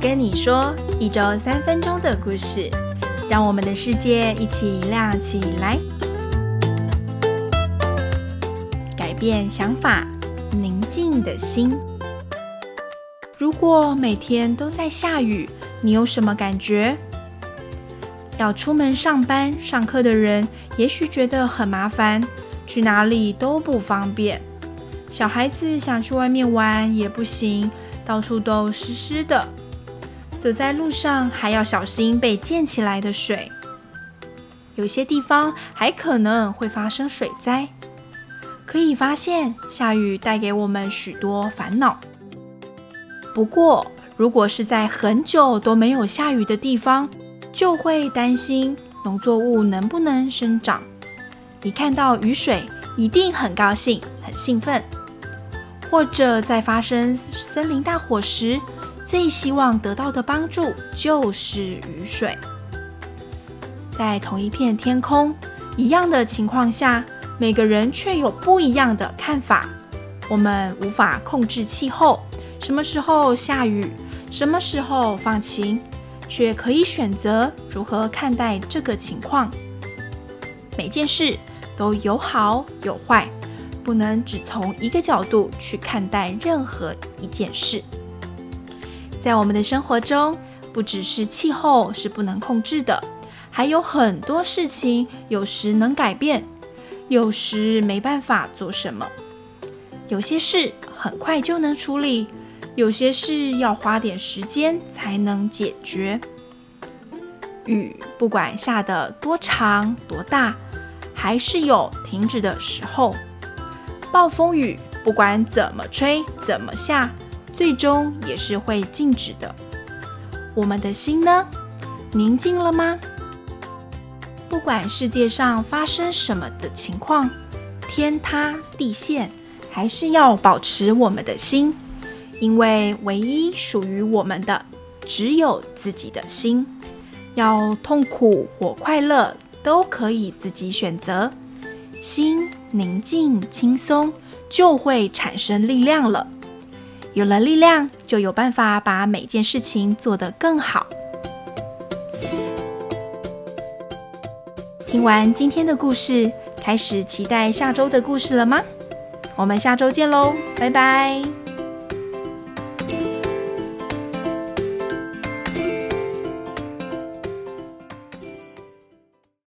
跟你说一周三分钟的故事，让我们的世界一起亮起来，改变想法，宁静的心。如果每天都在下雨，你有什么感觉？要出门上班、上课的人，也许觉得很麻烦，去哪里都不方便。小孩子想去外面玩也不行，到处都湿湿的。走在路上还要小心被溅起来的水。有些地方还可能会发生水灾。可以发现，下雨带给我们许多烦恼。不过，如果是在很久都没有下雨的地方，就会担心农作物能不能生长。一看到雨水，一定很高兴、很兴奋。或者在发生森林大火时，最希望得到的帮助就是雨水。在同一片天空，一样的情况下，每个人却有不一样的看法。我们无法控制气候，什么时候下雨，什么时候放晴，却可以选择如何看待这个情况。每件事都有好有坏。不能只从一个角度去看待任何一件事。在我们的生活中，不只是气候是不能控制的，还有很多事情有时能改变，有时没办法做什么。有些事很快就能处理，有些事要花点时间才能解决。雨不管下得多长多大，还是有停止的时候。暴风雨不管怎么吹，怎么下，最终也是会静止的。我们的心呢？宁静了吗？不管世界上发生什么的情况，天塌地陷，还是要保持我们的心，因为唯一属于我们的，只有自己的心。要痛苦或快乐，都可以自己选择。心宁静轻松，就会产生力量了。有了力量，就有办法把每件事情做得更好。听完今天的故事，开始期待下周的故事了吗？我们下周见喽，拜拜。